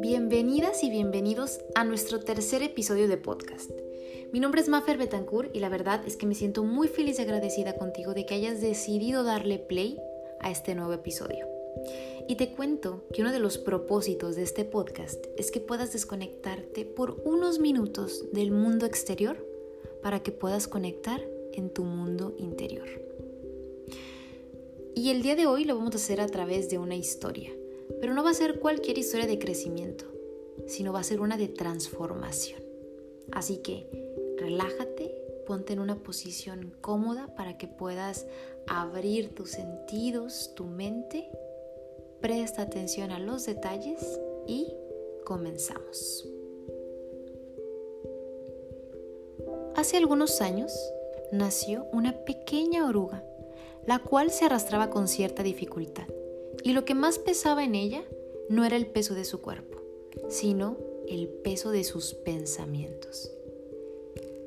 Bienvenidas y bienvenidos a nuestro tercer episodio de podcast. Mi nombre es Mafer Betancourt y la verdad es que me siento muy feliz y agradecida contigo de que hayas decidido darle play a este nuevo episodio. Y te cuento que uno de los propósitos de este podcast es que puedas desconectarte por unos minutos del mundo exterior para que puedas conectar en tu mundo interior. Y el día de hoy lo vamos a hacer a través de una historia, pero no va a ser cualquier historia de crecimiento, sino va a ser una de transformación. Así que relájate, ponte en una posición cómoda para que puedas abrir tus sentidos, tu mente Presta atención a los detalles y comenzamos. Hace algunos años nació una pequeña oruga, la cual se arrastraba con cierta dificultad, y lo que más pesaba en ella no era el peso de su cuerpo, sino el peso de sus pensamientos.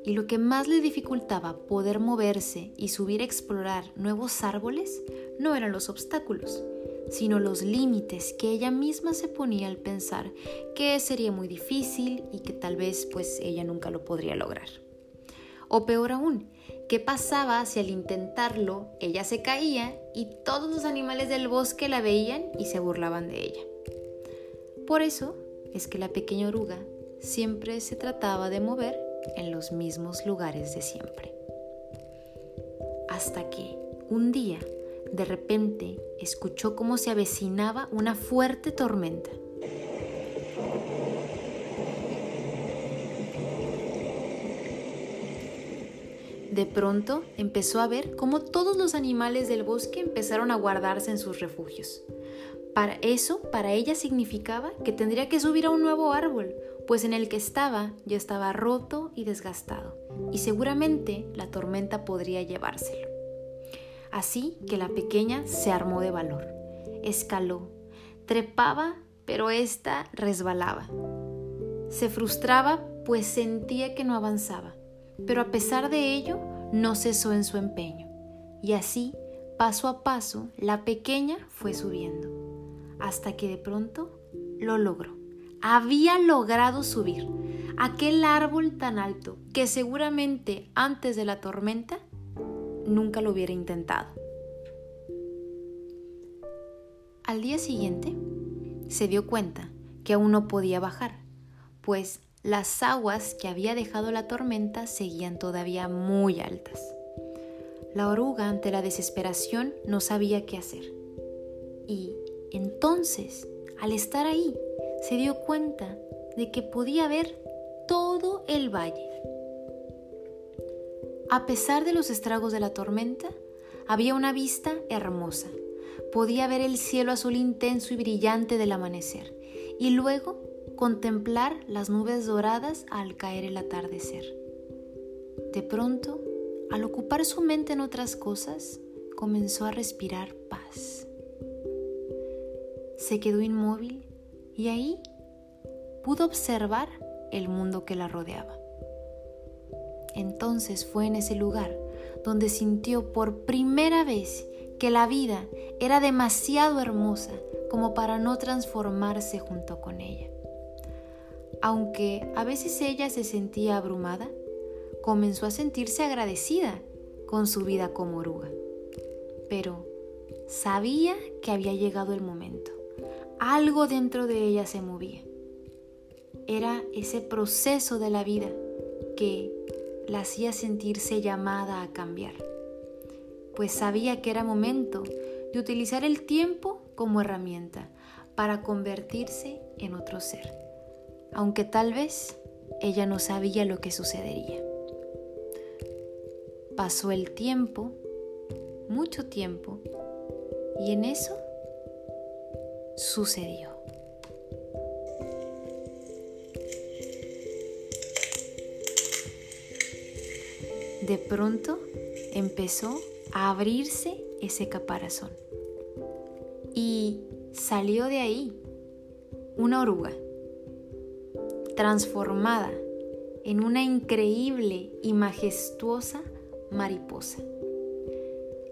Y lo que más le dificultaba poder moverse y subir a explorar nuevos árboles no eran los obstáculos, sino los límites que ella misma se ponía al pensar que sería muy difícil y que tal vez pues ella nunca lo podría lograr. O peor aún, ¿qué pasaba si al intentarlo ella se caía y todos los animales del bosque la veían y se burlaban de ella? Por eso es que la pequeña oruga siempre se trataba de mover en los mismos lugares de siempre. Hasta que un día de repente escuchó cómo se avecinaba una fuerte tormenta. De pronto empezó a ver cómo todos los animales del bosque empezaron a guardarse en sus refugios. Para eso, para ella significaba que tendría que subir a un nuevo árbol, pues en el que estaba ya estaba roto y desgastado, y seguramente la tormenta podría llevárselo. Así que la pequeña se armó de valor. Escaló, trepaba, pero ésta resbalaba. Se frustraba pues sentía que no avanzaba, pero a pesar de ello no cesó en su empeño. Y así, paso a paso, la pequeña fue subiendo, hasta que de pronto lo logró. Había logrado subir aquel árbol tan alto que seguramente antes de la tormenta nunca lo hubiera intentado. Al día siguiente, se dio cuenta que aún no podía bajar, pues las aguas que había dejado la tormenta seguían todavía muy altas. La oruga, ante la desesperación, no sabía qué hacer. Y entonces, al estar ahí, se dio cuenta de que podía ver todo el valle. A pesar de los estragos de la tormenta, había una vista hermosa. Podía ver el cielo azul intenso y brillante del amanecer y luego contemplar las nubes doradas al caer el atardecer. De pronto, al ocupar su mente en otras cosas, comenzó a respirar paz. Se quedó inmóvil y ahí pudo observar el mundo que la rodeaba. Entonces fue en ese lugar donde sintió por primera vez que la vida era demasiado hermosa como para no transformarse junto con ella. Aunque a veces ella se sentía abrumada, comenzó a sentirse agradecida con su vida como oruga. Pero sabía que había llegado el momento. Algo dentro de ella se movía. Era ese proceso de la vida que la hacía sentirse llamada a cambiar, pues sabía que era momento de utilizar el tiempo como herramienta para convertirse en otro ser, aunque tal vez ella no sabía lo que sucedería. Pasó el tiempo, mucho tiempo, y en eso sucedió. de pronto empezó a abrirse ese caparazón. Y salió de ahí una oruga, transformada en una increíble y majestuosa mariposa.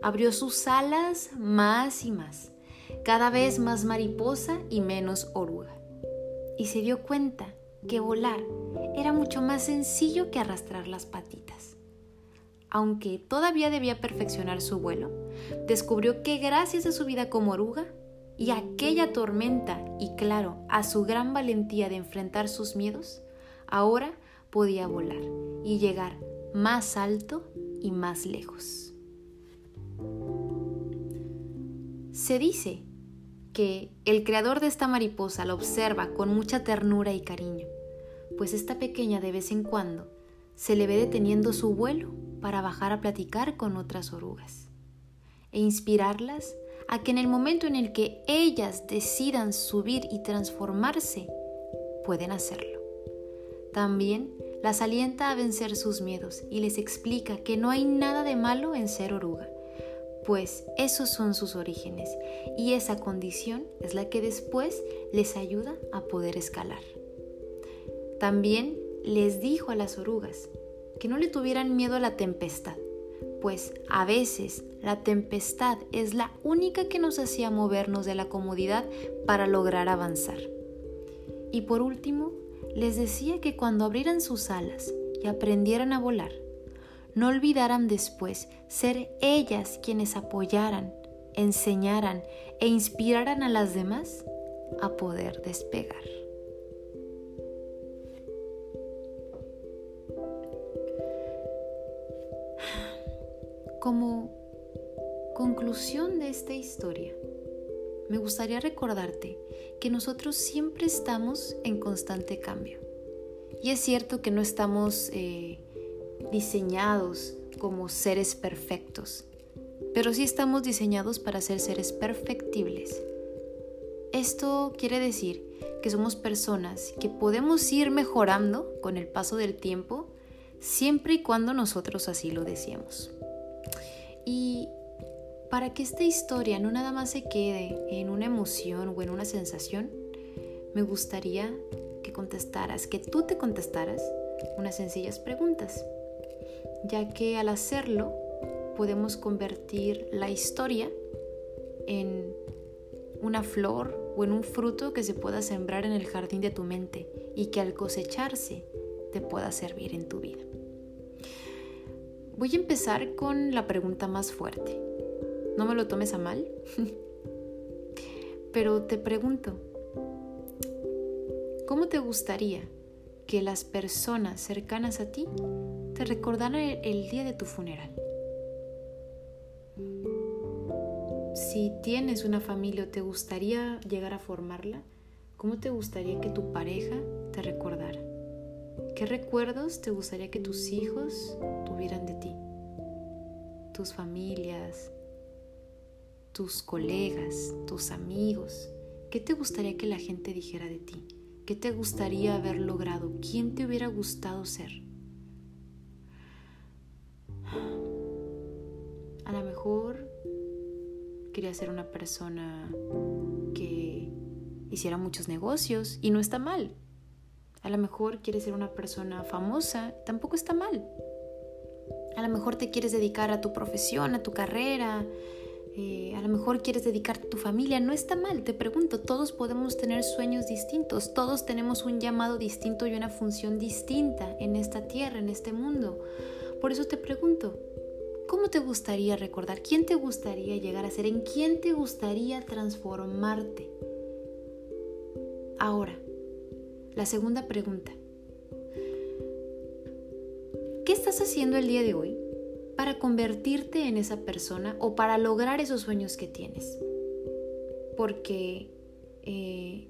Abrió sus alas más y más, cada vez más mariposa y menos oruga. Y se dio cuenta que volar era mucho más sencillo que arrastrar las patitas. Aunque todavía debía perfeccionar su vuelo, descubrió que gracias a su vida como oruga y aquella tormenta y claro, a su gran valentía de enfrentar sus miedos, ahora podía volar y llegar más alto y más lejos. Se dice que el creador de esta mariposa la observa con mucha ternura y cariño, pues esta pequeña de vez en cuando se le ve deteniendo su vuelo para bajar a platicar con otras orugas e inspirarlas a que en el momento en el que ellas decidan subir y transformarse, pueden hacerlo. También las alienta a vencer sus miedos y les explica que no hay nada de malo en ser oruga, pues esos son sus orígenes y esa condición es la que después les ayuda a poder escalar. También les dijo a las orugas que no le tuvieran miedo a la tempestad, pues a veces la tempestad es la única que nos hacía movernos de la comodidad para lograr avanzar. Y por último, les decía que cuando abrieran sus alas y aprendieran a volar, no olvidaran después ser ellas quienes apoyaran, enseñaran e inspiraran a las demás a poder despegar. Como conclusión de esta historia, me gustaría recordarte que nosotros siempre estamos en constante cambio. Y es cierto que no estamos eh, diseñados como seres perfectos, pero sí estamos diseñados para ser seres perfectibles. Esto quiere decir que somos personas que podemos ir mejorando con el paso del tiempo siempre y cuando nosotros así lo deseemos. Y para que esta historia no nada más se quede en una emoción o en una sensación, me gustaría que contestaras, que tú te contestaras unas sencillas preguntas, ya que al hacerlo podemos convertir la historia en una flor o en un fruto que se pueda sembrar en el jardín de tu mente y que al cosecharse te pueda servir en tu vida. Voy a empezar con la pregunta más fuerte. No me lo tomes a mal, pero te pregunto, ¿cómo te gustaría que las personas cercanas a ti te recordaran el día de tu funeral? Si tienes una familia o te gustaría llegar a formarla, ¿cómo te gustaría que tu pareja te recordara? ¿Qué recuerdos te gustaría que tus hijos tuvieran de ti? Tus familias, tus colegas, tus amigos. ¿Qué te gustaría que la gente dijera de ti? ¿Qué te gustaría haber logrado? ¿Quién te hubiera gustado ser? A lo mejor quería ser una persona que hiciera muchos negocios y no está mal. A lo mejor quieres ser una persona famosa, tampoco está mal. A lo mejor te quieres dedicar a tu profesión, a tu carrera, eh, a lo mejor quieres dedicarte a tu familia, no está mal, te pregunto, todos podemos tener sueños distintos, todos tenemos un llamado distinto y una función distinta en esta tierra, en este mundo. Por eso te pregunto, ¿cómo te gustaría recordar? ¿Quién te gustaría llegar a ser? ¿En quién te gustaría transformarte? Ahora, la segunda pregunta. ¿Qué estás haciendo el día de hoy para convertirte en esa persona o para lograr esos sueños que tienes? Porque eh,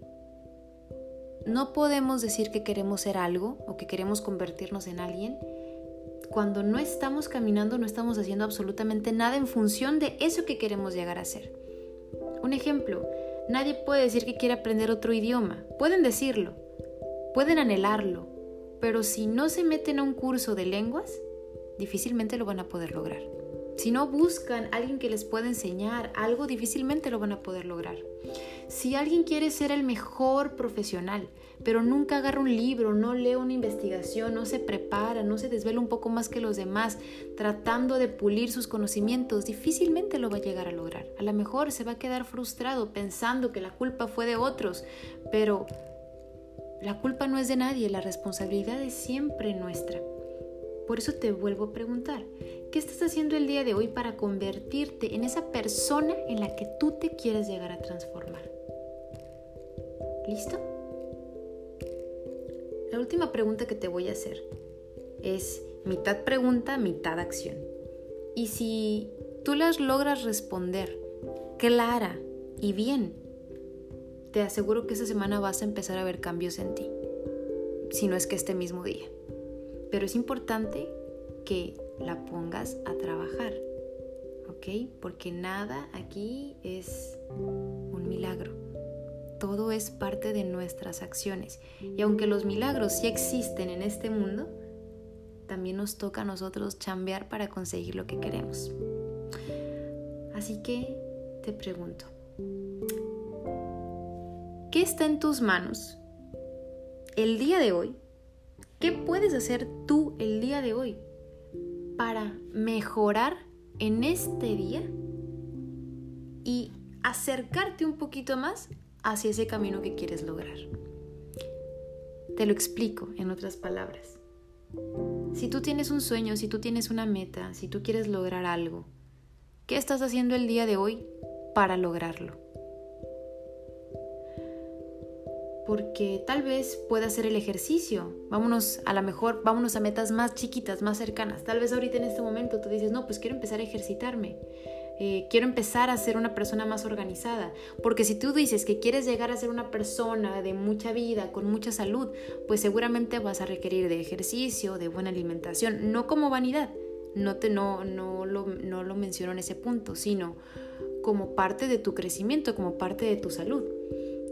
no podemos decir que queremos ser algo o que queremos convertirnos en alguien cuando no estamos caminando, no estamos haciendo absolutamente nada en función de eso que queremos llegar a ser. Un ejemplo, nadie puede decir que quiere aprender otro idioma. Pueden decirlo, Pueden anhelarlo, pero si no se meten a un curso de lenguas, difícilmente lo van a poder lograr. Si no buscan alguien que les pueda enseñar algo, difícilmente lo van a poder lograr. Si alguien quiere ser el mejor profesional, pero nunca agarra un libro, no lee una investigación, no se prepara, no se desvela un poco más que los demás, tratando de pulir sus conocimientos, difícilmente lo va a llegar a lograr. A lo mejor se va a quedar frustrado pensando que la culpa fue de otros, pero la culpa no es de nadie, la responsabilidad es siempre nuestra. Por eso te vuelvo a preguntar, ¿qué estás haciendo el día de hoy para convertirte en esa persona en la que tú te quieres llegar a transformar? ¿Listo? La última pregunta que te voy a hacer es mitad pregunta, mitad acción. Y si tú las logras responder clara y bien, te aseguro que esa semana vas a empezar a ver cambios en ti, si no es que este mismo día. Pero es importante que la pongas a trabajar, ¿ok? Porque nada aquí es un milagro todo es parte de nuestras acciones. Y aunque los milagros sí existen en este mundo, también nos toca a nosotros chambear para conseguir lo que queremos. Así que te pregunto, ¿qué está en tus manos el día de hoy? ¿Qué puedes hacer tú el día de hoy para mejorar en este día y acercarte un poquito más hacia ese camino que quieres lograr. Te lo explico en otras palabras. Si tú tienes un sueño, si tú tienes una meta, si tú quieres lograr algo, ¿qué estás haciendo el día de hoy para lograrlo? Porque tal vez pueda ser el ejercicio. Vámonos a lo mejor, vámonos a metas más chiquitas, más cercanas. Tal vez ahorita en este momento tú dices, no, pues quiero empezar a ejercitarme. Eh, quiero empezar a ser una persona más organizada. Porque si tú dices que quieres llegar a ser una persona de mucha vida, con mucha salud, pues seguramente vas a requerir de ejercicio, de buena alimentación, no como vanidad, no, te, no, no, lo, no lo menciono en ese punto, sino como parte de tu crecimiento, como parte de tu salud.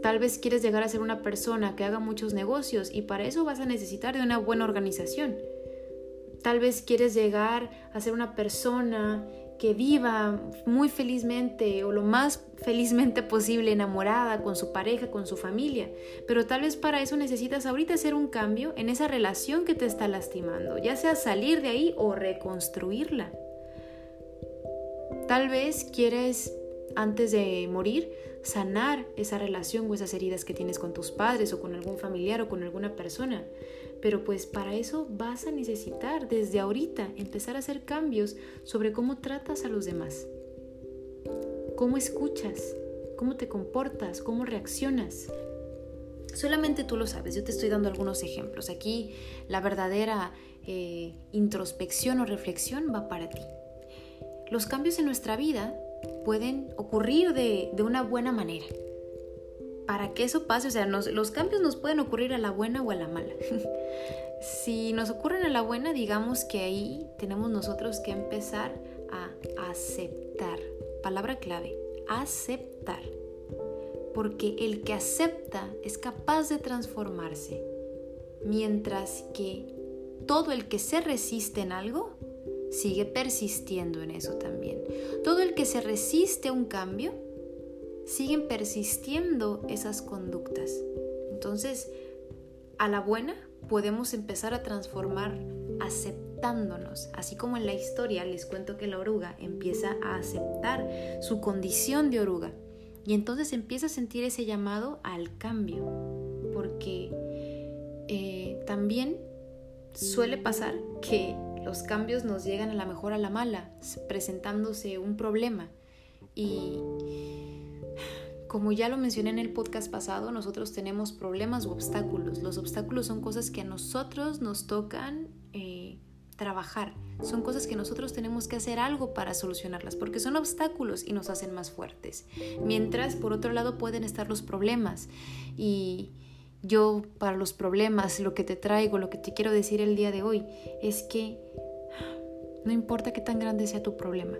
Tal vez quieres llegar a ser una persona que haga muchos negocios y para eso vas a necesitar de una buena organización. Tal vez quieres llegar a ser una persona que viva muy felizmente o lo más felizmente posible enamorada con su pareja, con su familia. Pero tal vez para eso necesitas ahorita hacer un cambio en esa relación que te está lastimando, ya sea salir de ahí o reconstruirla. Tal vez quieres, antes de morir, sanar esa relación o esas heridas que tienes con tus padres o con algún familiar o con alguna persona. Pero pues para eso vas a necesitar desde ahorita empezar a hacer cambios sobre cómo tratas a los demás, cómo escuchas, cómo te comportas, cómo reaccionas. Solamente tú lo sabes, yo te estoy dando algunos ejemplos. Aquí la verdadera eh, introspección o reflexión va para ti. Los cambios en nuestra vida pueden ocurrir de, de una buena manera para que eso pase, o sea, los cambios nos pueden ocurrir a la buena o a la mala. si nos ocurren a la buena, digamos que ahí tenemos nosotros que empezar a aceptar. Palabra clave, aceptar. Porque el que acepta es capaz de transformarse, mientras que todo el que se resiste en algo sigue persistiendo en eso también. Todo el que se resiste a un cambio siguen persistiendo esas conductas. Entonces, a la buena podemos empezar a transformar aceptándonos, así como en la historia les cuento que la oruga empieza a aceptar su condición de oruga y entonces empieza a sentir ese llamado al cambio, porque eh, también suele pasar que los cambios nos llegan a la mejor a la mala, presentándose un problema y como ya lo mencioné en el podcast pasado, nosotros tenemos problemas o obstáculos. Los obstáculos son cosas que a nosotros nos tocan eh, trabajar. Son cosas que nosotros tenemos que hacer algo para solucionarlas, porque son obstáculos y nos hacen más fuertes. Mientras, por otro lado, pueden estar los problemas. Y yo, para los problemas, lo que te traigo, lo que te quiero decir el día de hoy, es que no importa qué tan grande sea tu problema,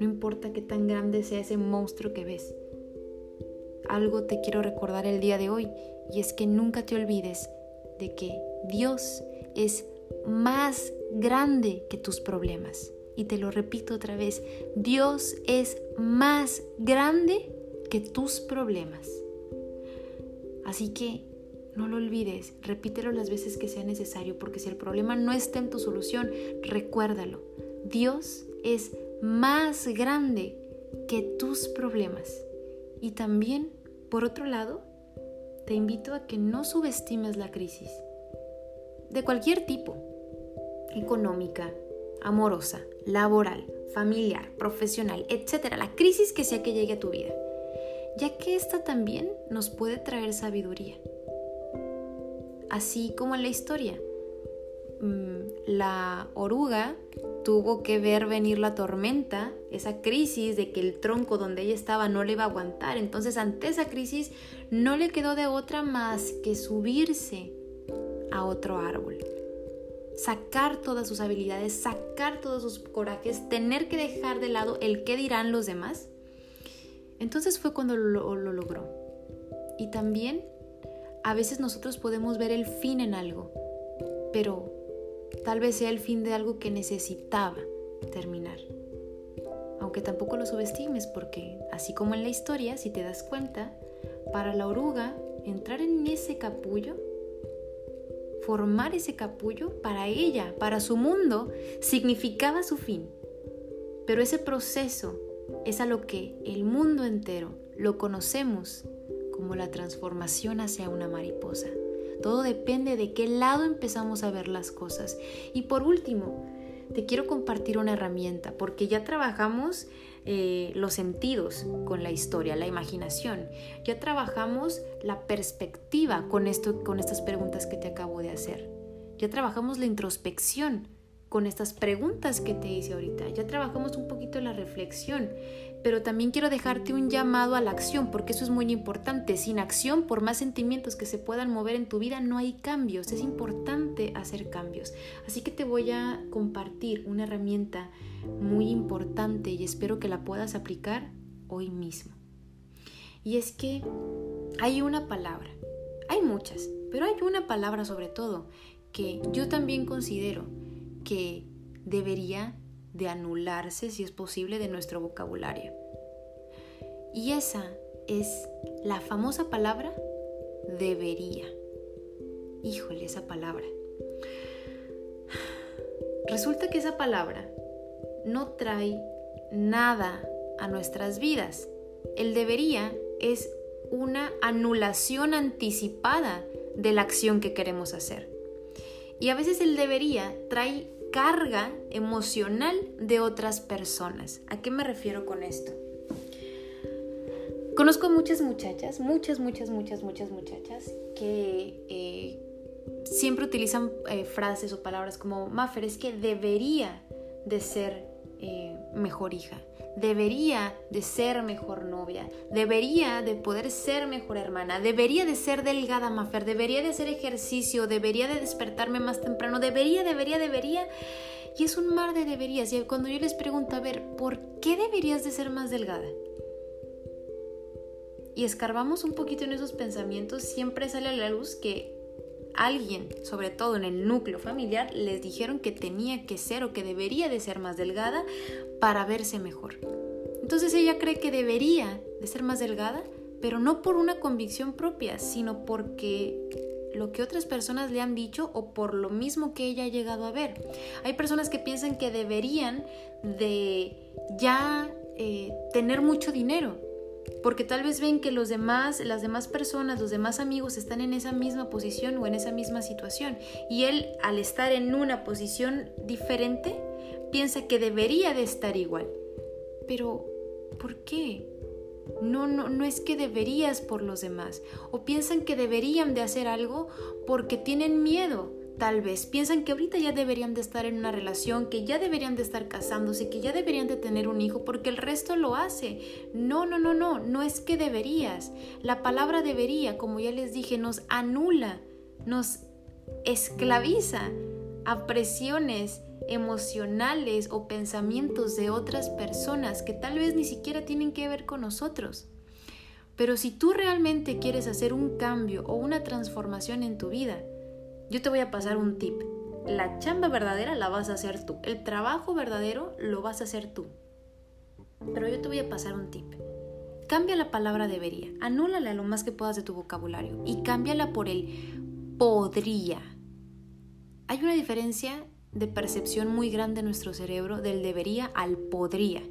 no importa qué tan grande sea ese monstruo que ves algo te quiero recordar el día de hoy y es que nunca te olvides de que Dios es más grande que tus problemas. y te lo repito otra vez, Dios es más grande que tus problemas. Así que no lo olvides, repítelo las veces que sea necesario, porque si el problema no está en tu solución, recuérdalo. Dios es más grande que tus problemas. Y también, por otro lado, te invito a que no subestimes la crisis, de cualquier tipo, económica, amorosa, laboral, familiar, profesional, etc. La crisis que sea que llegue a tu vida, ya que esta también nos puede traer sabiduría así como en la historia. Mm, la oruga tuvo que ver venir la tormenta, esa crisis de que el tronco donde ella estaba no le iba a aguantar. Entonces ante esa crisis no le quedó de otra más que subirse a otro árbol. Sacar todas sus habilidades, sacar todos sus corajes, tener que dejar de lado el qué dirán los demás. Entonces fue cuando lo, lo logró. Y también a veces nosotros podemos ver el fin en algo, pero tal vez sea el fin de algo que necesitaba terminar. Aunque tampoco lo subestimes porque, así como en la historia, si te das cuenta, para la oruga entrar en ese capullo, formar ese capullo, para ella, para su mundo, significaba su fin. Pero ese proceso es a lo que el mundo entero lo conocemos como la transformación hacia una mariposa. Todo depende de qué lado empezamos a ver las cosas. Y por último, te quiero compartir una herramienta, porque ya trabajamos eh, los sentidos con la historia, la imaginación. Ya trabajamos la perspectiva con, esto, con estas preguntas que te acabo de hacer. Ya trabajamos la introspección con estas preguntas que te hice ahorita. Ya trabajamos un poquito la reflexión pero también quiero dejarte un llamado a la acción, porque eso es muy importante. Sin acción, por más sentimientos que se puedan mover en tu vida, no hay cambios. Es importante hacer cambios. Así que te voy a compartir una herramienta muy importante y espero que la puedas aplicar hoy mismo. Y es que hay una palabra, hay muchas, pero hay una palabra sobre todo que yo también considero que debería de anularse, si es posible, de nuestro vocabulario. Y esa es la famosa palabra debería. Híjole, esa palabra. Resulta que esa palabra no trae nada a nuestras vidas. El debería es una anulación anticipada de la acción que queremos hacer. Y a veces el debería trae carga emocional de otras personas. ¿A qué me refiero con esto? Conozco muchas muchachas, muchas, muchas, muchas, muchas muchachas que eh, siempre utilizan eh, frases o palabras como, Maffer, es que debería de ser eh, mejor hija, debería de ser mejor novia, debería de poder ser mejor hermana, debería de ser delgada, Mafer, debería de hacer ejercicio, debería de despertarme más temprano, debería, debería, debería. Y es un mar de deberías. Y cuando yo les pregunto, a ver, ¿por qué deberías de ser más delgada? Y escarbamos un poquito en esos pensamientos, siempre sale a la luz que alguien, sobre todo en el núcleo familiar, les dijeron que tenía que ser o que debería de ser más delgada para verse mejor. Entonces ella cree que debería de ser más delgada, pero no por una convicción propia, sino porque lo que otras personas le han dicho o por lo mismo que ella ha llegado a ver. Hay personas que piensan que deberían de ya eh, tener mucho dinero porque tal vez ven que los demás, las demás personas, los demás amigos están en esa misma posición o en esa misma situación y él al estar en una posición diferente piensa que debería de estar igual. Pero ¿por qué? No, no, no es que deberías por los demás. O piensan que deberían de hacer algo porque tienen miedo Tal vez piensan que ahorita ya deberían de estar en una relación, que ya deberían de estar casándose, que ya deberían de tener un hijo porque el resto lo hace. No, no, no, no, no es que deberías. La palabra debería, como ya les dije, nos anula, nos esclaviza a presiones emocionales o pensamientos de otras personas que tal vez ni siquiera tienen que ver con nosotros. Pero si tú realmente quieres hacer un cambio o una transformación en tu vida, yo te voy a pasar un tip, la chamba verdadera la vas a hacer tú. El trabajo verdadero lo vas a hacer tú. Pero yo te voy a pasar un tip. Cambia la palabra debería, anúlala lo más que puedas de tu vocabulario y cámbiala por el podría. Hay una diferencia de percepción muy grande en nuestro cerebro del debería al podría.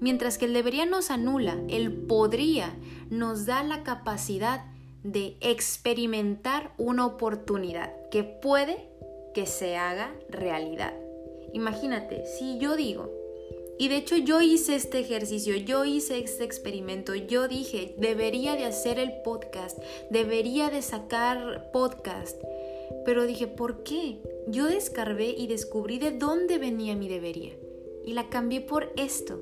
Mientras que el debería nos anula, el podría nos da la capacidad de experimentar una oportunidad que puede que se haga realidad. Imagínate, si yo digo, y de hecho yo hice este ejercicio, yo hice este experimento, yo dije, debería de hacer el podcast, debería de sacar podcast, pero dije, ¿por qué? Yo descarbé y descubrí de dónde venía mi debería y la cambié por esto.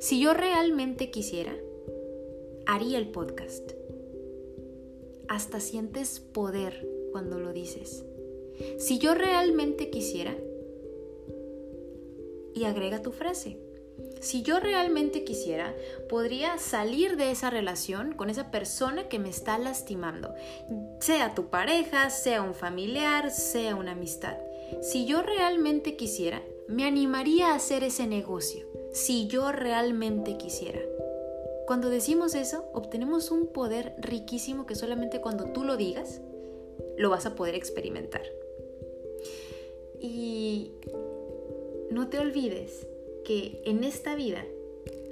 Si yo realmente quisiera, haría el podcast. Hasta sientes poder cuando lo dices. Si yo realmente quisiera, y agrega tu frase. Si yo realmente quisiera, podría salir de esa relación con esa persona que me está lastimando, sea tu pareja, sea un familiar, sea una amistad. Si yo realmente quisiera, me animaría a hacer ese negocio. Si yo realmente quisiera. Cuando decimos eso, obtenemos un poder riquísimo que solamente cuando tú lo digas, lo vas a poder experimentar. Y no te olvides que en esta vida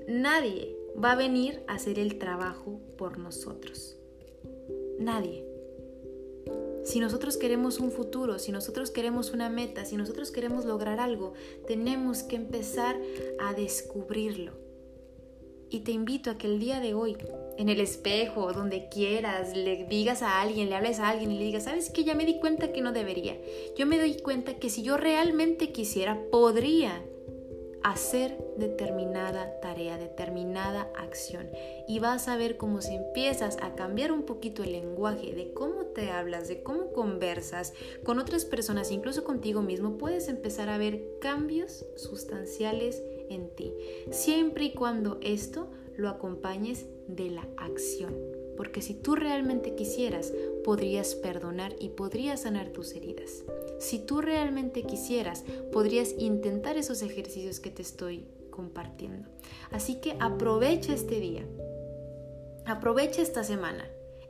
nadie va a venir a hacer el trabajo por nosotros. Nadie. Si nosotros queremos un futuro, si nosotros queremos una meta, si nosotros queremos lograr algo, tenemos que empezar a descubrirlo. Y te invito a que el día de hoy, en el espejo, donde quieras, le digas a alguien, le hables a alguien y le digas, ¿sabes qué? Ya me di cuenta que no debería. Yo me doy cuenta que si yo realmente quisiera, podría hacer determinada tarea, determinada acción. Y vas a ver cómo si empiezas a cambiar un poquito el lenguaje de cómo te hablas, de cómo conversas con otras personas, incluso contigo mismo, puedes empezar a ver cambios sustanciales en ti, siempre y cuando esto lo acompañes de la acción. Porque si tú realmente quisieras, podrías perdonar y podrías sanar tus heridas. Si tú realmente quisieras, podrías intentar esos ejercicios que te estoy compartiendo. Así que aprovecha este día, aprovecha esta semana,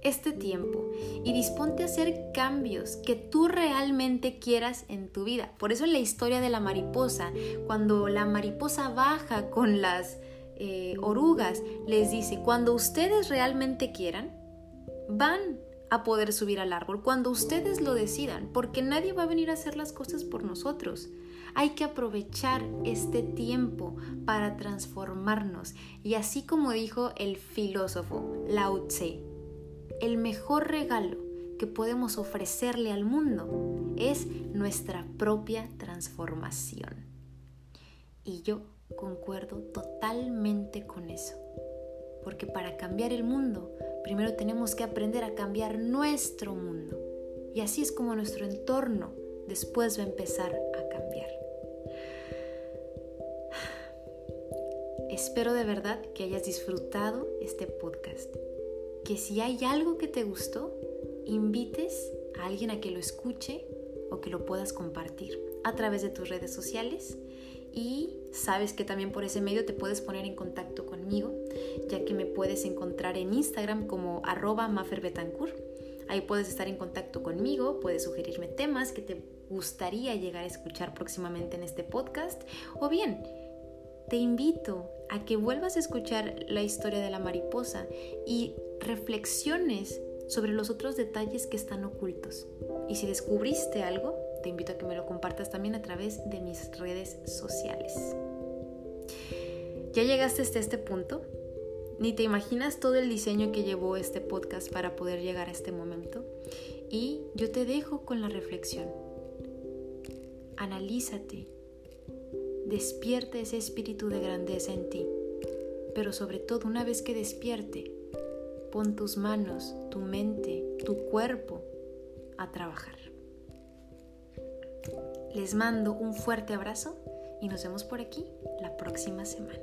este tiempo y disponte a hacer cambios que tú realmente quieras en tu vida. Por eso en la historia de la mariposa, cuando la mariposa baja con las eh, orugas, les dice, cuando ustedes realmente quieran, van a poder subir al árbol, cuando ustedes lo decidan, porque nadie va a venir a hacer las cosas por nosotros. Hay que aprovechar este tiempo para transformarnos. Y así como dijo el filósofo Lao Tse, el mejor regalo que podemos ofrecerle al mundo es nuestra propia transformación. Y yo concuerdo totalmente con eso. Porque para cambiar el mundo, primero tenemos que aprender a cambiar nuestro mundo. Y así es como nuestro entorno después va a empezar a cambiar. Espero de verdad que hayas disfrutado este podcast. Que si hay algo que te gustó, invites a alguien a que lo escuche o que lo puedas compartir a través de tus redes sociales y sabes que también por ese medio te puedes poner en contacto conmigo, ya que me puedes encontrar en Instagram como arroba. Ahí puedes estar en contacto conmigo, puedes sugerirme temas que te gustaría llegar a escuchar próximamente en este podcast o bien te invito a que vuelvas a escuchar la historia de la mariposa y reflexiones sobre los otros detalles que están ocultos. Y si descubriste algo, te invito a que me lo compartas también a través de mis redes sociales. ¿Ya llegaste hasta este punto? Ni te imaginas todo el diseño que llevó este podcast para poder llegar a este momento. Y yo te dejo con la reflexión. Analízate. Despierte ese espíritu de grandeza en ti. Pero sobre todo, una vez que despierte, pon tus manos, tu mente, tu cuerpo a trabajar. Les mando un fuerte abrazo y nos vemos por aquí la próxima semana.